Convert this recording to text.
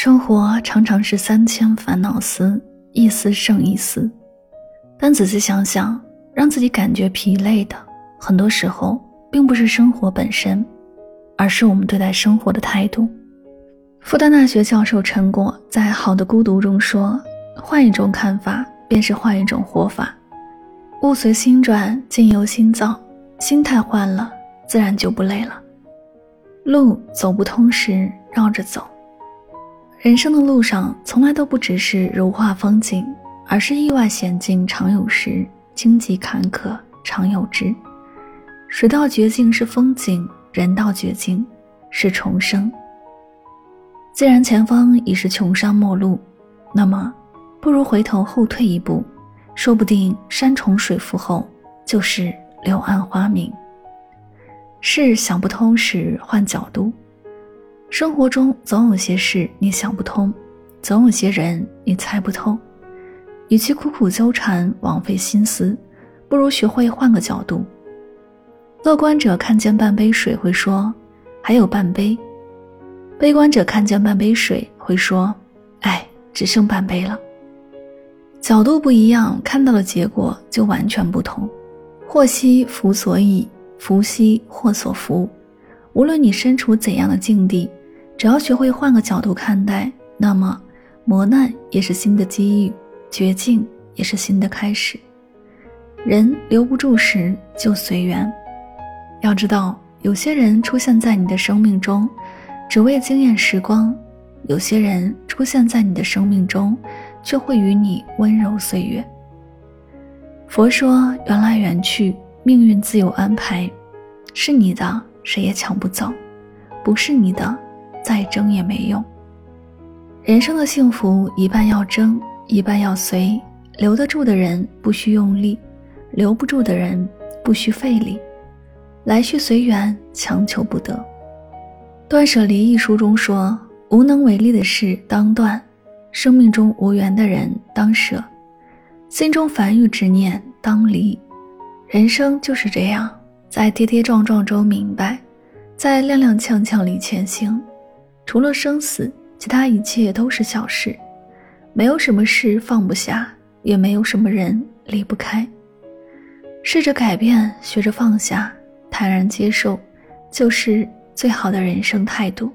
生活常常是三千烦恼丝，一丝胜一丝。但仔细想想，让自己感觉疲累的，很多时候并不是生活本身，而是我们对待生活的态度。复旦大学教授陈果在《好的孤独》中说：“换一种看法，便是换一种活法。物随心转，境由心造，心态换了，自然就不累了。路走不通时，绕着走。”人生的路上，从来都不只是如画风景，而是意外险境常有时，荆棘坎坷常有之。水到绝境是风景，人到绝境是重生。既然前方已是穷山末路，那么不如回头后退一步，说不定山重水复后就是柳暗花明。事想不通时，换角度。生活中总有些事你想不通，总有些人你猜不透。与其苦苦纠缠、枉费心思，不如学会换个角度。乐观者看见半杯水会说：“还有半杯。”悲观者看见半杯水会说：“哎，只剩半杯了。”角度不一样，看到的结果就完全不同。祸兮福所倚，福兮祸所伏。无论你身处怎样的境地。只要学会换个角度看待，那么磨难也是新的机遇，绝境也是新的开始。人留不住时就随缘。要知道，有些人出现在你的生命中，只为惊艳时光；有些人出现在你的生命中，却会与你温柔岁月。佛说：缘来缘去，命运自有安排，是你的谁也抢不走，不是你的。再争也没用。人生的幸福，一半要争，一半要随。留得住的人不需用力，留不住的人不需费力。来去随缘，强求不得。《断舍离》一书中说：“无能为力的事当断，生命中无缘的人当舍，心中烦郁执念当离。”人生就是这样，在跌跌撞撞中明白，在踉踉跄跄里前行。除了生死，其他一切都是小事，没有什么事放不下，也没有什么人离不开。试着改变，学着放下，坦然接受，就是最好的人生态度。